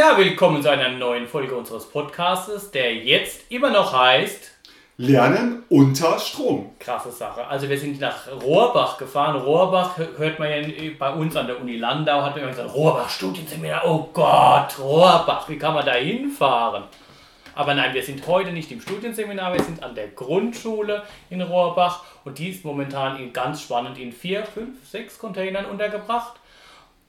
Ja, willkommen zu einer neuen Folge unseres Podcastes, der jetzt immer noch heißt Lernen unter Strom. Krasse Sache. Also wir sind nach Rohrbach gefahren. Rohrbach hört man ja bei uns an der Uni Landau, hat man immer gesagt, Rohrbach Studienseminar, oh Gott, Rohrbach, wie kann man da hinfahren? Aber nein, wir sind heute nicht im Studienseminar, wir sind an der Grundschule in Rohrbach und die ist momentan in, ganz spannend in vier, fünf, sechs Containern untergebracht.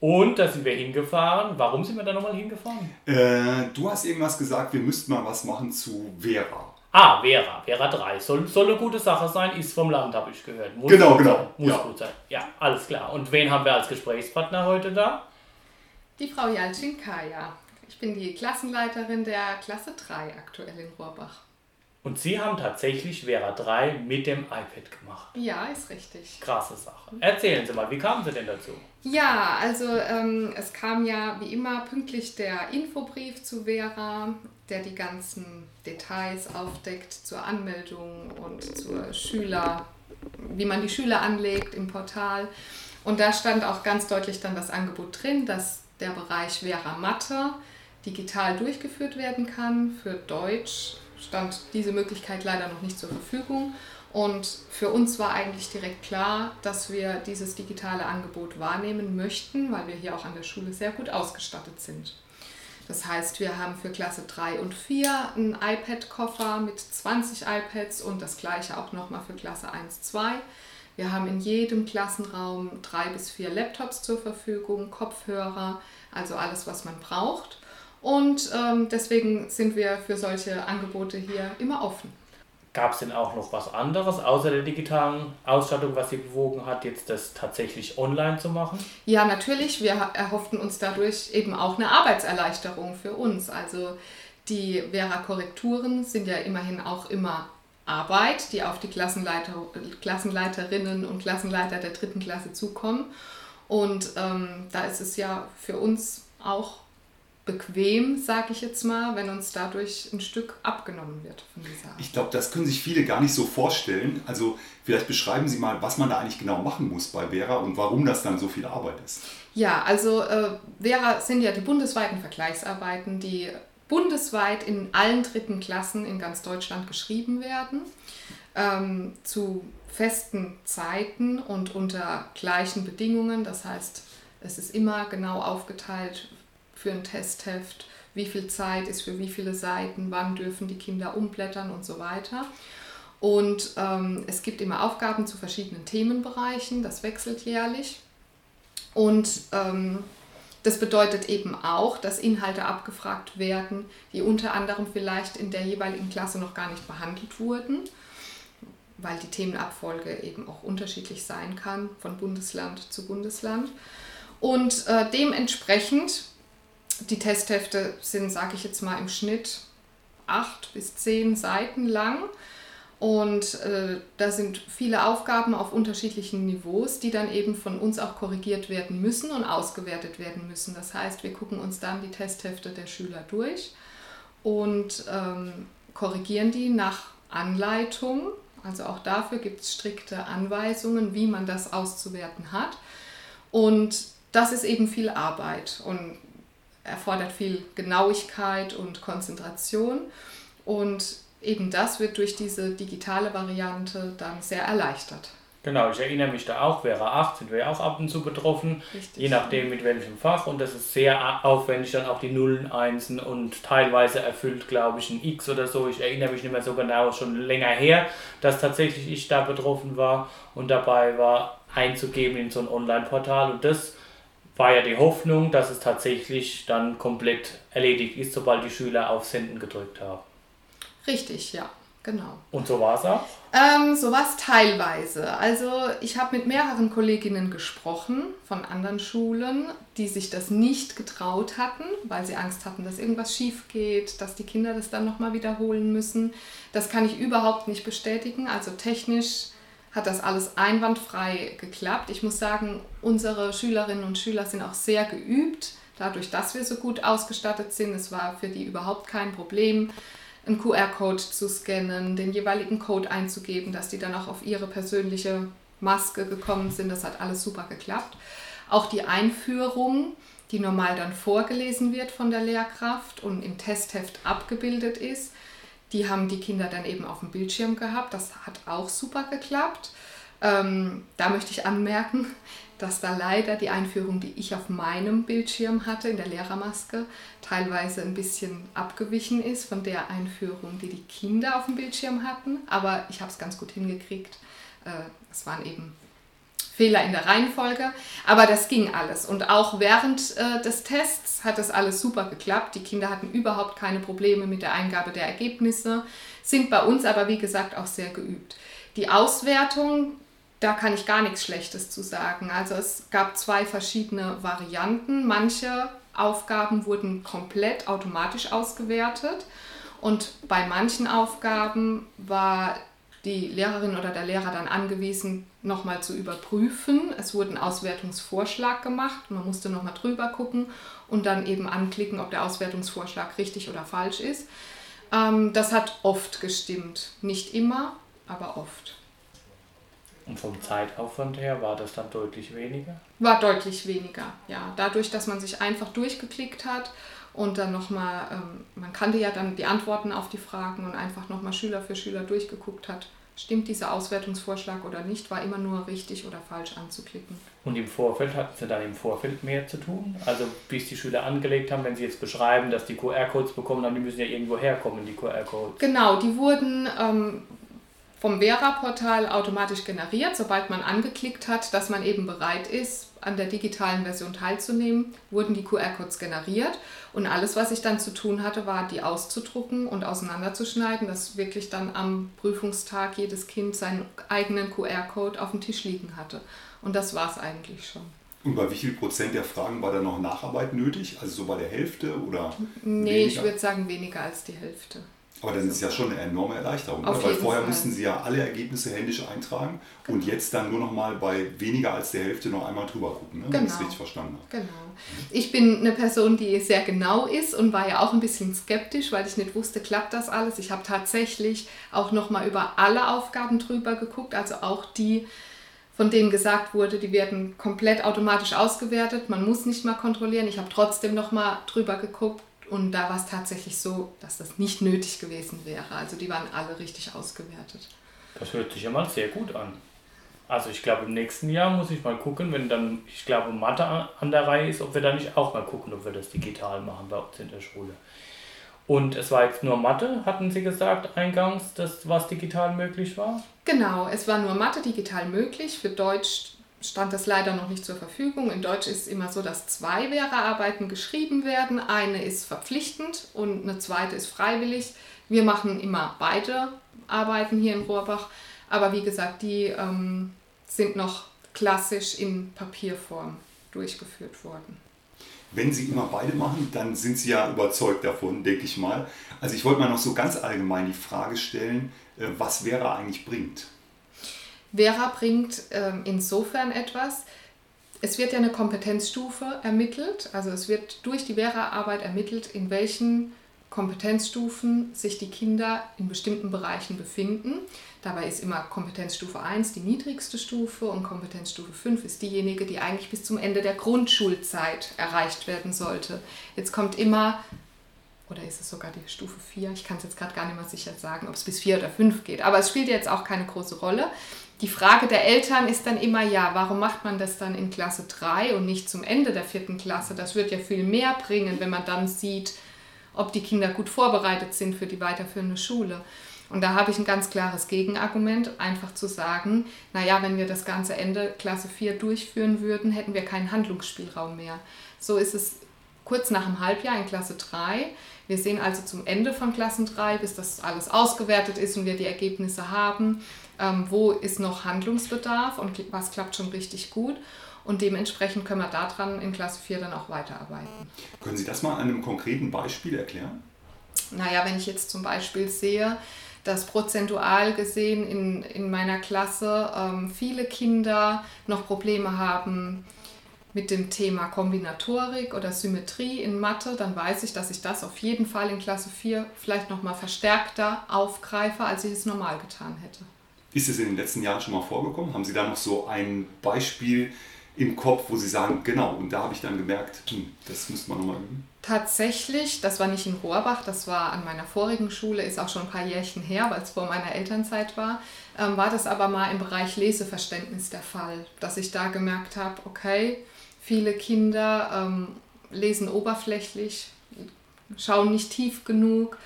Und da sind wir hingefahren. Warum sind wir da nochmal hingefahren? Äh, du hast irgendwas gesagt, wir müssten mal was machen zu Vera. Ah, Vera, Vera 3. Soll, soll eine gute Sache sein, ist vom Land, habe ich gehört. Muss genau, genau. Sein. Muss ja. gut sein. Ja, alles klar. Und wen haben wir als Gesprächspartner heute da? Die Frau Jalcin-Kaya. Ich bin die Klassenleiterin der Klasse 3 aktuell in Rohrbach. Und Sie haben tatsächlich Vera 3 mit dem iPad gemacht. Ja, ist richtig. Krasse Sache. Erzählen Sie mal, wie kamen Sie denn dazu? Ja, also ähm, es kam ja wie immer pünktlich der Infobrief zu Vera, der die ganzen Details aufdeckt zur Anmeldung und zur Schüler, wie man die Schüler anlegt im Portal. Und da stand auch ganz deutlich dann das Angebot drin, dass der Bereich Vera Mathe digital durchgeführt werden kann für Deutsch, stand diese Möglichkeit leider noch nicht zur Verfügung. Und für uns war eigentlich direkt klar, dass wir dieses digitale Angebot wahrnehmen möchten, weil wir hier auch an der Schule sehr gut ausgestattet sind. Das heißt, wir haben für Klasse 3 und 4 einen iPad-Koffer mit 20 iPads und das gleiche auch nochmal für Klasse 1, 2. Wir haben in jedem Klassenraum drei bis vier Laptops zur Verfügung, Kopfhörer, also alles, was man braucht. Und ähm, deswegen sind wir für solche Angebote hier immer offen. Gab es denn auch noch was anderes außer der digitalen Ausstattung, was Sie bewogen hat, jetzt das tatsächlich online zu machen? Ja, natürlich. Wir erhofften uns dadurch eben auch eine Arbeitserleichterung für uns. Also die Vera-Korrekturen sind ja immerhin auch immer Arbeit, die auf die Klassenleiter, Klassenleiterinnen und Klassenleiter der dritten Klasse zukommen. Und ähm, da ist es ja für uns auch bequem, sage ich jetzt mal, wenn uns dadurch ein Stück abgenommen wird von dieser. Ich glaube, das können sich viele gar nicht so vorstellen. Also vielleicht beschreiben Sie mal, was man da eigentlich genau machen muss bei Vera und warum das dann so viel Arbeit ist. Ja, also äh, Vera sind ja die bundesweiten Vergleichsarbeiten, die bundesweit in allen dritten Klassen in ganz Deutschland geschrieben werden. Ähm, zu festen Zeiten und unter gleichen Bedingungen. Das heißt, es ist immer genau aufgeteilt, für ein Testheft, wie viel Zeit ist für wie viele Seiten, wann dürfen die Kinder umblättern und so weiter. Und ähm, es gibt immer Aufgaben zu verschiedenen Themenbereichen, das wechselt jährlich. Und ähm, das bedeutet eben auch, dass Inhalte abgefragt werden, die unter anderem vielleicht in der jeweiligen Klasse noch gar nicht behandelt wurden, weil die Themenabfolge eben auch unterschiedlich sein kann von Bundesland zu Bundesland. Und äh, dementsprechend die Testhefte sind, sage ich jetzt mal, im Schnitt acht bis zehn Seiten lang. Und äh, da sind viele Aufgaben auf unterschiedlichen Niveaus, die dann eben von uns auch korrigiert werden müssen und ausgewertet werden müssen. Das heißt, wir gucken uns dann die Testhefte der Schüler durch und ähm, korrigieren die nach Anleitung. Also auch dafür gibt es strikte Anweisungen, wie man das auszuwerten hat. Und das ist eben viel Arbeit. Und erfordert viel Genauigkeit und Konzentration. Und eben das wird durch diese digitale Variante dann sehr erleichtert. Genau, ich erinnere mich da auch, wäre 8, sind wir ja auch ab und zu betroffen, Richtig. je nachdem mit welchem Fach. Und das ist sehr aufwendig, dann auch die Nullen, Einsen und teilweise erfüllt, glaube ich, ein X oder so. Ich erinnere mich nicht mehr so genau, schon länger her, dass tatsächlich ich da betroffen war und dabei war, einzugeben in so ein Online-Portal. Und das war ja die Hoffnung, dass es tatsächlich dann komplett erledigt ist, sobald die Schüler auf Senden gedrückt haben. Richtig, ja, genau. Und so war es auch? Ähm, so war es teilweise. Also ich habe mit mehreren Kolleginnen gesprochen von anderen Schulen, die sich das nicht getraut hatten, weil sie Angst hatten, dass irgendwas schief geht, dass die Kinder das dann nochmal wiederholen müssen. Das kann ich überhaupt nicht bestätigen. Also technisch hat das alles einwandfrei geklappt. Ich muss sagen, unsere Schülerinnen und Schüler sind auch sehr geübt, dadurch, dass wir so gut ausgestattet sind. Es war für die überhaupt kein Problem, einen QR-Code zu scannen, den jeweiligen Code einzugeben, dass die dann auch auf ihre persönliche Maske gekommen sind. Das hat alles super geklappt. Auch die Einführung, die normal dann vorgelesen wird von der Lehrkraft und im Testheft abgebildet ist, die haben die Kinder dann eben auf dem Bildschirm gehabt. Das hat auch super geklappt. Ähm, da möchte ich anmerken, dass da leider die Einführung, die ich auf meinem Bildschirm hatte, in der Lehrermaske, teilweise ein bisschen abgewichen ist von der Einführung, die die Kinder auf dem Bildschirm hatten. Aber ich habe es ganz gut hingekriegt. Äh, es waren eben Fehler in der Reihenfolge, aber das ging alles. Und auch während äh, des Tests hat das alles super geklappt. Die Kinder hatten überhaupt keine Probleme mit der Eingabe der Ergebnisse, sind bei uns aber wie gesagt auch sehr geübt. Die Auswertung da kann ich gar nichts Schlechtes zu sagen. Also es gab zwei verschiedene Varianten. Manche Aufgaben wurden komplett automatisch ausgewertet und bei manchen Aufgaben war die Lehrerin oder der Lehrer dann angewiesen, nochmal zu überprüfen. Es wurde ein Auswertungsvorschlag gemacht, man musste nochmal drüber gucken und dann eben anklicken, ob der Auswertungsvorschlag richtig oder falsch ist. Ähm, das hat oft gestimmt. Nicht immer, aber oft. Und vom Zeitaufwand her war das dann deutlich weniger? War deutlich weniger, ja. Dadurch, dass man sich einfach durchgeklickt hat und dann nochmal, ähm, man kannte ja dann die Antworten auf die Fragen und einfach nochmal Schüler für Schüler durchgeguckt hat. Stimmt dieser Auswertungsvorschlag oder nicht, war immer nur richtig oder falsch anzuklicken. Und im Vorfeld hatten Sie dann im Vorfeld mehr zu tun? Also bis die Schüler angelegt haben, wenn Sie jetzt beschreiben, dass die QR-Codes bekommen haben, die müssen ja irgendwo herkommen, die QR-Codes. Genau, die wurden ähm, vom Vera-Portal automatisch generiert, sobald man angeklickt hat, dass man eben bereit ist, an der digitalen Version teilzunehmen, wurden die QR-Codes generiert und alles, was ich dann zu tun hatte, war, die auszudrucken und auseinanderzuschneiden, dass wirklich dann am Prüfungstag jedes Kind seinen eigenen QR-Code auf dem Tisch liegen hatte. Und das war es eigentlich schon. Und bei wie viel Prozent der Fragen war da noch Nacharbeit nötig? Also so bei der Hälfte oder? Nee, weniger? ich würde sagen weniger als die Hälfte. Aber das ist ja schon eine enorme Erleichterung, Auf weil vorher Fall. mussten sie ja alle Ergebnisse händisch eintragen genau. und jetzt dann nur noch mal bei weniger als der Hälfte noch einmal drüber gucken, ne? genau. wenn ich es genau. richtig verstanden habe. Genau. Ich bin eine Person, die sehr genau ist und war ja auch ein bisschen skeptisch, weil ich nicht wusste, klappt das alles. Ich habe tatsächlich auch noch mal über alle Aufgaben drüber geguckt, also auch die, von denen gesagt wurde, die werden komplett automatisch ausgewertet. Man muss nicht mal kontrollieren. Ich habe trotzdem noch mal drüber geguckt und da war es tatsächlich so, dass das nicht nötig gewesen wäre. Also die waren alle richtig ausgewertet. Das hört sich ja mal sehr gut an. Also ich glaube, im nächsten Jahr muss ich mal gucken, wenn dann, ich glaube, Mathe an der Reihe ist, ob wir da nicht auch mal gucken, ob wir das digital machen bei uns in der Schule. Und es war jetzt nur Mathe, hatten Sie gesagt eingangs, dass was digital möglich war? Genau, es war nur Mathe digital möglich. Für Deutsch stand das leider noch nicht zur Verfügung. In Deutsch ist es immer so, dass zwei Lehrerarbeiten geschrieben werden. Eine ist verpflichtend und eine zweite ist freiwillig. Wir machen immer beide Arbeiten hier in Rohrbach. Aber wie gesagt, die ähm, sind noch klassisch in Papierform durchgeführt worden. Wenn Sie immer beide machen, dann sind Sie ja überzeugt davon, denke ich mal. Also ich wollte mal noch so ganz allgemein die Frage stellen, äh, was Vera eigentlich bringt. Vera bringt ähm, insofern etwas, es wird ja eine Kompetenzstufe ermittelt, also es wird durch die Vera-Arbeit ermittelt, in welchen Kompetenzstufen sich die Kinder in bestimmten Bereichen befinden. Dabei ist immer Kompetenzstufe 1 die niedrigste Stufe und Kompetenzstufe 5 ist diejenige, die eigentlich bis zum Ende der Grundschulzeit erreicht werden sollte. Jetzt kommt immer, oder ist es sogar die Stufe 4? Ich kann es jetzt gerade gar nicht mehr sicher sagen, ob es bis 4 oder 5 geht. Aber es spielt jetzt auch keine große Rolle die Frage der Eltern ist dann immer, ja, warum macht man das dann in Klasse 3 und nicht zum Ende der vierten Klasse? Das wird ja viel mehr bringen, wenn man dann sieht, ob die Kinder gut vorbereitet sind für die weiterführende Schule. Und da habe ich ein ganz klares Gegenargument, einfach zu sagen, naja, wenn wir das ganze Ende Klasse 4 durchführen würden, hätten wir keinen Handlungsspielraum mehr. So ist es kurz nach dem Halbjahr in Klasse 3. Wir sehen also zum Ende von Klassen 3, bis das alles ausgewertet ist und wir die Ergebnisse haben, ähm, wo ist noch Handlungsbedarf und was klappt schon richtig gut. Und dementsprechend können wir daran in Klasse 4 dann auch weiterarbeiten. Können Sie das mal an einem konkreten Beispiel erklären? Naja, wenn ich jetzt zum Beispiel sehe, dass prozentual gesehen in, in meiner Klasse ähm, viele Kinder noch Probleme haben, mit dem Thema Kombinatorik oder Symmetrie in Mathe, dann weiß ich, dass ich das auf jeden Fall in Klasse 4 vielleicht nochmal verstärkter aufgreife, als ich es normal getan hätte. Ist es in den letzten Jahren schon mal vorgekommen? Haben Sie da noch so ein Beispiel, im Kopf, wo Sie sagen, genau, und da habe ich dann gemerkt, hm, das müsste man nochmal üben? Tatsächlich, das war nicht in Rohrbach, das war an meiner vorigen Schule, ist auch schon ein paar Jährchen her, weil es vor meiner Elternzeit war, ähm, war das aber mal im Bereich Leseverständnis der Fall, dass ich da gemerkt habe, okay, viele Kinder ähm, lesen oberflächlich, schauen nicht tief genug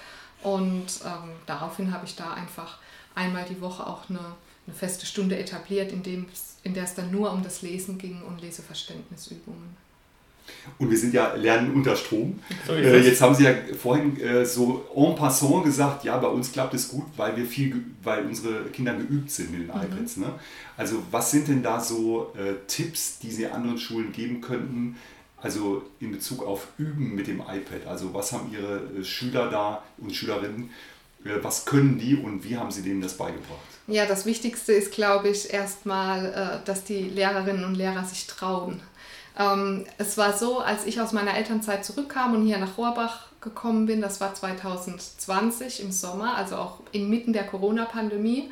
und ähm, daraufhin habe ich da einfach einmal die Woche auch eine, eine feste Stunde etabliert, in, dem, in der es dann nur um das Lesen ging und Leseverständnisübungen. Und wir sind ja Lernen unter Strom. So äh, jetzt haben Sie ja vorhin äh, so en passant gesagt, ja, bei uns klappt es gut, weil wir viel, weil unsere Kinder geübt sind mit den mhm. iPads. Ne? Also was sind denn da so äh, Tipps, die Sie anderen Schulen geben könnten, also in Bezug auf Üben mit dem iPad? Also was haben Ihre äh, Schüler da und Schülerinnen, was können die und wie haben Sie denen das beigebracht? Ja, das Wichtigste ist, glaube ich, erstmal, äh, dass die Lehrerinnen und Lehrer sich trauen. Ähm, es war so, als ich aus meiner Elternzeit zurückkam und hier nach Rohrbach gekommen bin, das war 2020 im Sommer, also auch inmitten der Corona-Pandemie.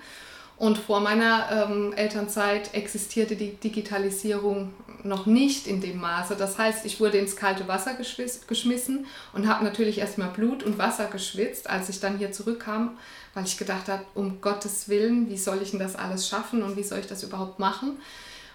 Und vor meiner ähm, Elternzeit existierte die Digitalisierung noch nicht in dem Maße. Das heißt, ich wurde ins kalte Wasser geschmissen und habe natürlich erstmal Blut und Wasser geschwitzt, als ich dann hier zurückkam, weil ich gedacht habe, um Gottes Willen, wie soll ich denn das alles schaffen und wie soll ich das überhaupt machen?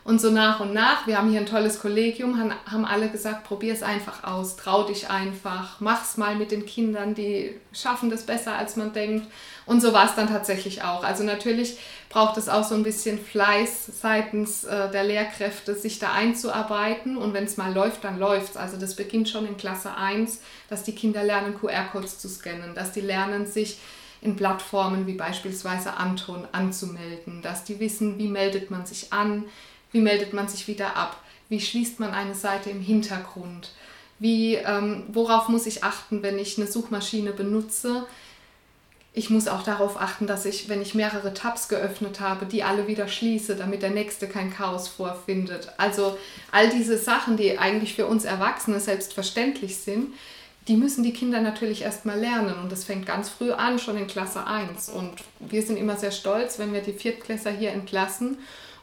Und so nach und nach, wir haben hier ein tolles Kollegium, haben, alle gesagt, probier es einfach aus, trau dich einfach, mach's mal mit den Kindern, die schaffen das besser, als man denkt. Und so war es dann tatsächlich auch. Also natürlich braucht es auch so ein bisschen Fleiß seitens äh, der Lehrkräfte, sich da einzuarbeiten. Und wenn es mal läuft, dann läuft es. Also das beginnt schon in Klasse 1, dass die Kinder lernen, QR-Codes zu scannen, dass die lernen, sich in Plattformen wie beispielsweise Anton anzumelden, dass die wissen, wie meldet man sich an, wie meldet man sich wieder ab? Wie schließt man eine Seite im Hintergrund? Wie, ähm, worauf muss ich achten, wenn ich eine Suchmaschine benutze? Ich muss auch darauf achten, dass ich, wenn ich mehrere Tabs geöffnet habe, die alle wieder schließe, damit der nächste kein Chaos vorfindet. Also all diese Sachen, die eigentlich für uns Erwachsene selbstverständlich sind, die müssen die Kinder natürlich erstmal lernen. Und das fängt ganz früh an, schon in Klasse 1. Und wir sind immer sehr stolz, wenn wir die Viertklässer hier entlassen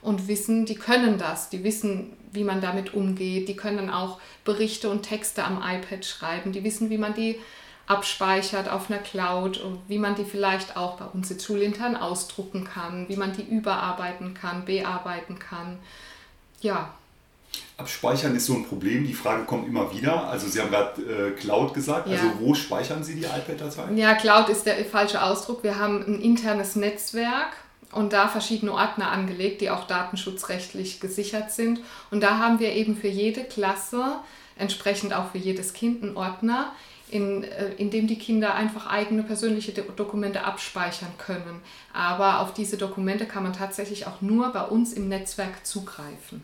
und wissen, die können das, die wissen, wie man damit umgeht, die können auch Berichte und Texte am iPad schreiben, die wissen, wie man die abspeichert auf einer Cloud und wie man die vielleicht auch bei uns jetzt schulintern ausdrucken kann, wie man die überarbeiten kann, bearbeiten kann. Ja. Abspeichern ist so ein Problem. Die Frage kommt immer wieder. Also Sie haben gerade äh, Cloud gesagt. Ja. Also wo speichern Sie die iPad-Dateien? Ja, Cloud ist der falsche Ausdruck. Wir haben ein internes Netzwerk und da verschiedene Ordner angelegt, die auch datenschutzrechtlich gesichert sind. Und da haben wir eben für jede Klasse, entsprechend auch für jedes Kind, einen Ordner, in, äh, in dem die Kinder einfach eigene persönliche Dokumente abspeichern können. Aber auf diese Dokumente kann man tatsächlich auch nur bei uns im Netzwerk zugreifen.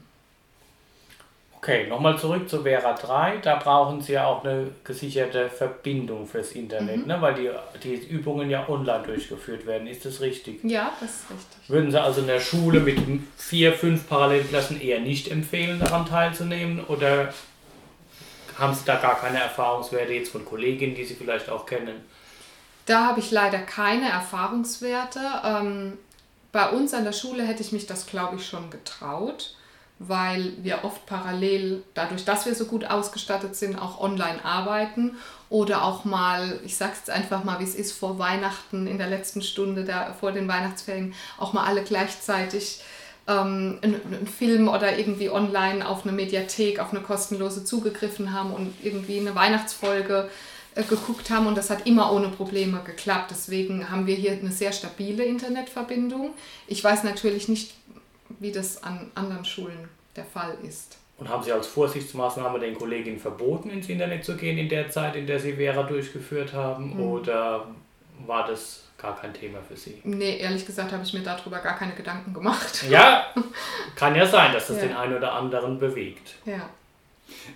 Okay, nochmal zurück zu Vera 3. Da brauchen Sie ja auch eine gesicherte Verbindung fürs Internet, mhm. ne? weil die, die Übungen ja online durchgeführt werden. Ist das richtig? Ja, das ist richtig. Würden Sie also in der Schule mit vier, fünf Parallelklassen eher nicht empfehlen, daran teilzunehmen? Oder haben Sie da gar keine Erfahrungswerte jetzt von Kolleginnen, die Sie vielleicht auch kennen? Da habe ich leider keine Erfahrungswerte. Ähm, bei uns an der Schule hätte ich mich das, glaube ich, schon getraut weil wir oft parallel, dadurch, dass wir so gut ausgestattet sind, auch online arbeiten oder auch mal, ich sage es einfach mal, wie es ist, vor Weihnachten in der letzten Stunde, da, vor den Weihnachtsferien, auch mal alle gleichzeitig ähm, einen, einen Film oder irgendwie online auf eine Mediathek, auf eine kostenlose zugegriffen haben und irgendwie eine Weihnachtsfolge äh, geguckt haben und das hat immer ohne Probleme geklappt. Deswegen haben wir hier eine sehr stabile Internetverbindung. Ich weiß natürlich nicht, wie das an anderen Schulen der Fall ist. Und haben Sie als Vorsichtsmaßnahme den Kolleginnen verboten, ins Internet zu gehen in der Zeit, in der Sie Vera durchgeführt haben? Mhm. Oder war das gar kein Thema für Sie? Nee, ehrlich gesagt habe ich mir darüber gar keine Gedanken gemacht. Ja, kann ja sein, dass das ja. den einen oder anderen bewegt. Ja.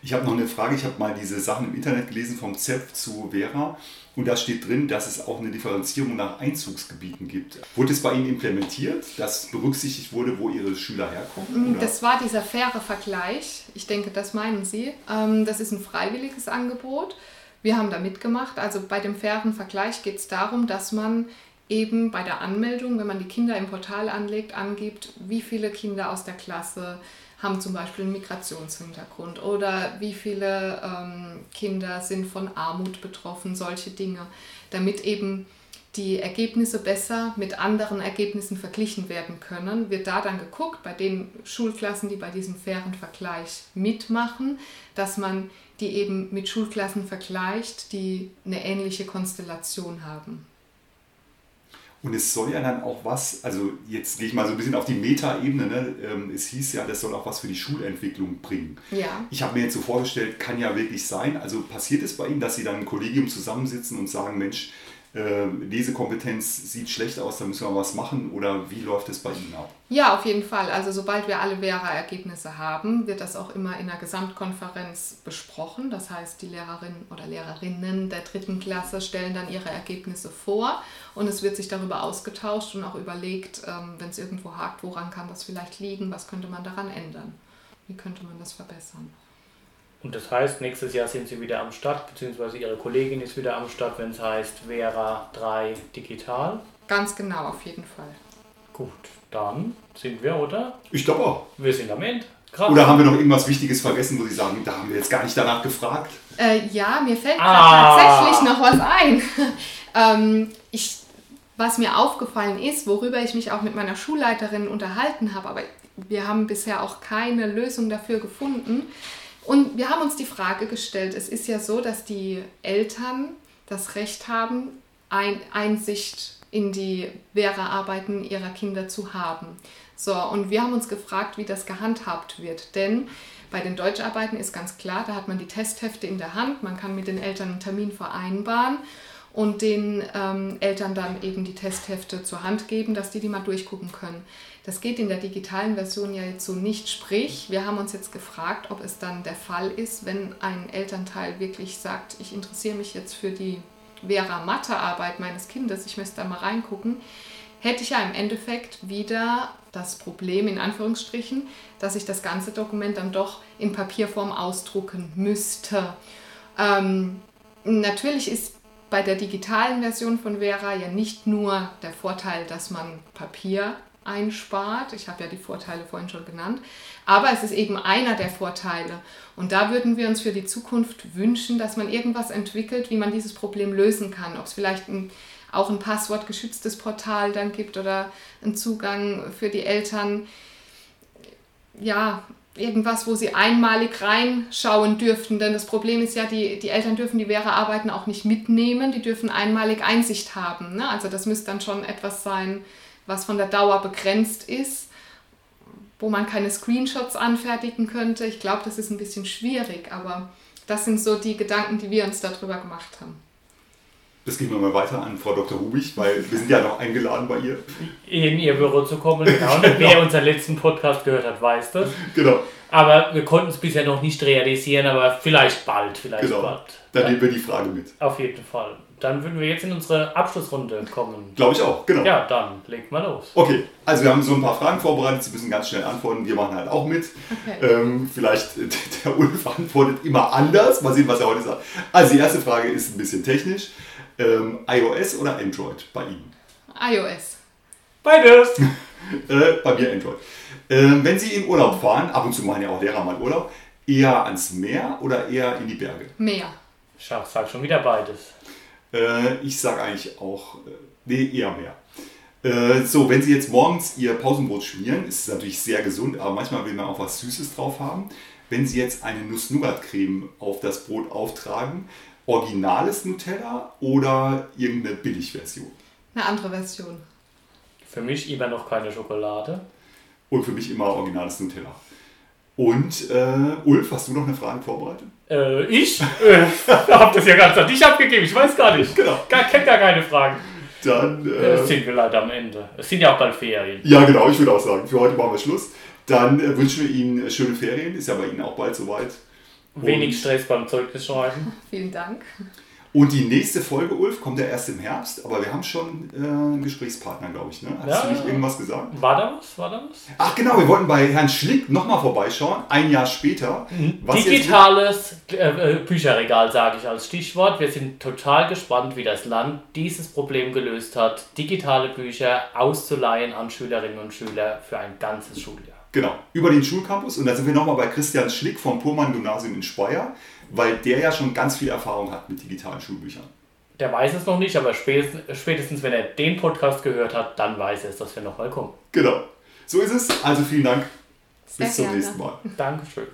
Ich habe noch eine Frage. Ich habe mal diese Sachen im Internet gelesen vom ZEP zu Vera. Und da steht drin, dass es auch eine Differenzierung nach Einzugsgebieten gibt. Wurde es bei Ihnen implementiert, dass berücksichtigt wurde, wo Ihre Schüler herkommen? Oder? Das war dieser faire Vergleich. Ich denke, das meinen Sie. Ähm, das ist ein freiwilliges Angebot. Wir haben da mitgemacht. Also bei dem fairen Vergleich geht es darum, dass man eben bei der Anmeldung, wenn man die Kinder im Portal anlegt, angibt, wie viele Kinder aus der Klasse haben zum Beispiel einen Migrationshintergrund oder wie viele ähm, Kinder sind von Armut betroffen, solche Dinge, damit eben die Ergebnisse besser mit anderen Ergebnissen verglichen werden können, wird da dann geguckt, bei den Schulklassen, die bei diesem fairen Vergleich mitmachen, dass man die eben mit Schulklassen vergleicht, die eine ähnliche Konstellation haben. Und es soll ja dann auch was, also jetzt gehe ich mal so ein bisschen auf die Meta-Ebene, ne? Ähm, es hieß ja, das soll auch was für die Schulentwicklung bringen. Ja. Ich habe mir jetzt so vorgestellt, kann ja wirklich sein, also passiert es bei Ihnen, dass Sie dann ein Kollegium zusammensitzen und sagen, Mensch, Lesekompetenz sieht schlecht aus, da müssen wir was machen oder wie läuft es bei Ihnen ab? Ja, auf jeden Fall. Also sobald wir alle Vera-Ergebnisse haben, wird das auch immer in der Gesamtkonferenz besprochen. Das heißt, die Lehrerinnen oder Lehrerinnen der dritten Klasse stellen dann ihre Ergebnisse vor und es wird sich darüber ausgetauscht und auch überlegt, ähm, wenn es irgendwo hakt, woran kann das vielleicht liegen, was könnte man daran ändern, wie könnte man das verbessern. Und das heißt, nächstes Jahr sind Sie wieder am Start, beziehungsweise Ihre Kollegin ist wieder am Start, wenn es heißt Vera 3 Digital. Ganz genau, auf jeden Fall. Gut, dann sind wir, oder? Ich glaube auch. Wir sind am Ende. Krass. Oder haben wir noch irgendwas Wichtiges vergessen, wo Sie sagen, da haben wir jetzt gar nicht danach gefragt? Äh, ja, mir fällt ah. tatsächlich noch was ein. ähm, ich, was mir aufgefallen ist, worüber ich mich auch mit meiner Schulleiterin unterhalten habe, aber wir haben bisher auch keine Lösung dafür gefunden, und wir haben uns die Frage gestellt, es ist ja so, dass die Eltern das Recht haben, ein, Einsicht in die Vera-Arbeiten ihrer Kinder zu haben. So, und wir haben uns gefragt, wie das gehandhabt wird. Denn bei den Deutscharbeiten ist ganz klar, da hat man die Testhefte in der Hand, man kann mit den Eltern einen Termin vereinbaren und den ähm, Eltern dann eben die Testhefte zur Hand geben, dass die die mal durchgucken können. Das geht in der digitalen Version ja jetzt so nicht. Sprich, wir haben uns jetzt gefragt, ob es dann der Fall ist, wenn ein Elternteil wirklich sagt, ich interessiere mich jetzt für die Vera-Mathe-Arbeit meines Kindes, ich möchte da mal reingucken, hätte ich ja im Endeffekt wieder das Problem, in Anführungsstrichen, dass ich das ganze Dokument dann doch in Papierform ausdrucken müsste. Ähm, natürlich ist bei der digitalen Version von Vera ja nicht nur der Vorteil, dass man Papier einspart. Ich habe ja die Vorteile vorhin schon genannt. Aber es ist eben einer der Vorteile. Und da würden wir uns für die Zukunft wünschen, dass man irgendwas entwickelt, wie man dieses Problem lösen kann. Ob es vielleicht ein, auch ein passwortgeschütztes Portal dann gibt oder einen Zugang für die Eltern. Ja, irgendwas, wo sie einmalig reinschauen dürften. Denn das Problem ist ja, die, die Eltern dürfen die Vera-Arbeiten auch nicht mitnehmen, die dürfen einmalig Einsicht haben. Ne? Also das müsste dann schon etwas sein, was von der Dauer begrenzt ist, wo man keine Screenshots anfertigen könnte. Ich glaube, das ist ein bisschen schwierig, aber das sind so die Gedanken, die wir uns darüber gemacht haben. Das gehen wir mal weiter an Frau Dr. Rubich, weil wir sind ja noch eingeladen bei ihr. In ihr Büro zu kommen, genau. genau. Wer unseren letzten Podcast gehört hat, weiß das. Genau. Aber wir konnten es bisher noch nicht realisieren, aber vielleicht bald, vielleicht genau. bald. Dann nehmen wir die Frage mit. Auf jeden Fall. Dann würden wir jetzt in unsere Abschlussrunde kommen. Glaube ich auch, genau. Ja, dann legt mal los. Okay, also wir haben so ein paar Fragen vorbereitet. Sie müssen ganz schnell antworten. Wir machen halt auch mit. Okay. Ähm, vielleicht der Ulf antwortet immer anders. Mal sehen, was er heute sagt. Also die erste Frage ist ein bisschen technisch. Ähm, iOS oder Android bei Ihnen? iOS. Beides. äh, bei mir Android. Ähm, wenn Sie in Urlaub fahren, ab und zu machen ja auch Lehrer mal Urlaub, eher ans Meer oder eher in die Berge? Meer. Ich sag schon wieder beides. Äh, ich sage eigentlich auch, äh, nee, eher mehr. Äh, so, wenn Sie jetzt morgens Ihr Pausenbrot schmieren, ist es natürlich sehr gesund, aber manchmal will man auch was Süßes drauf haben. Wenn Sie jetzt eine Nuss-Nougat-Creme auf das Brot auftragen, originales Nutella oder irgendeine Billigversion? Eine andere Version. Für mich immer noch keine Schokolade. Und für mich immer originales Nutella. Und äh, Ulf, hast du noch eine Frage vorbereitet? Äh, ich? äh, hab das ja ganz an dich abgegeben, ich weiß gar nicht. Genau. Gar, kennt gar keine Fragen. Dann äh, äh, sind wir leider am Ende. Es sind ja auch bald Ferien. Ja, genau, ich würde auch sagen, für heute machen wir Schluss. Dann äh, wünschen wir Ihnen schöne Ferien, ist ja bei Ihnen auch bald soweit. Wenig Stress beim Zeugnisschreiben. Vielen Dank. Und die nächste Folge, Ulf, kommt ja erst im Herbst, aber wir haben schon äh, einen Gesprächspartner, glaube ich. Ne? Hast ja, du nicht irgendwas gesagt? War da was? War da was? Ach genau, wir wollten bei Herrn Schlick nochmal vorbeischauen, ein Jahr später. Mhm. Digitales äh, äh, Bücherregal, sage ich als Stichwort. Wir sind total gespannt, wie das Land dieses Problem gelöst hat, digitale Bücher auszuleihen an Schülerinnen und Schüler für ein ganzes Schuljahr. Genau, über den Schulcampus. Und da sind wir nochmal bei Christian Schlick vom Purmann-Gymnasium in Speyer, weil der ja schon ganz viel Erfahrung hat mit digitalen Schulbüchern. Der weiß es noch nicht, aber spätestens, spätestens wenn er den Podcast gehört hat, dann weiß er es, dass wir nochmal kommen. Genau. So ist es. Also vielen Dank. Sehr Bis zum gerne. nächsten Mal. Dankeschön.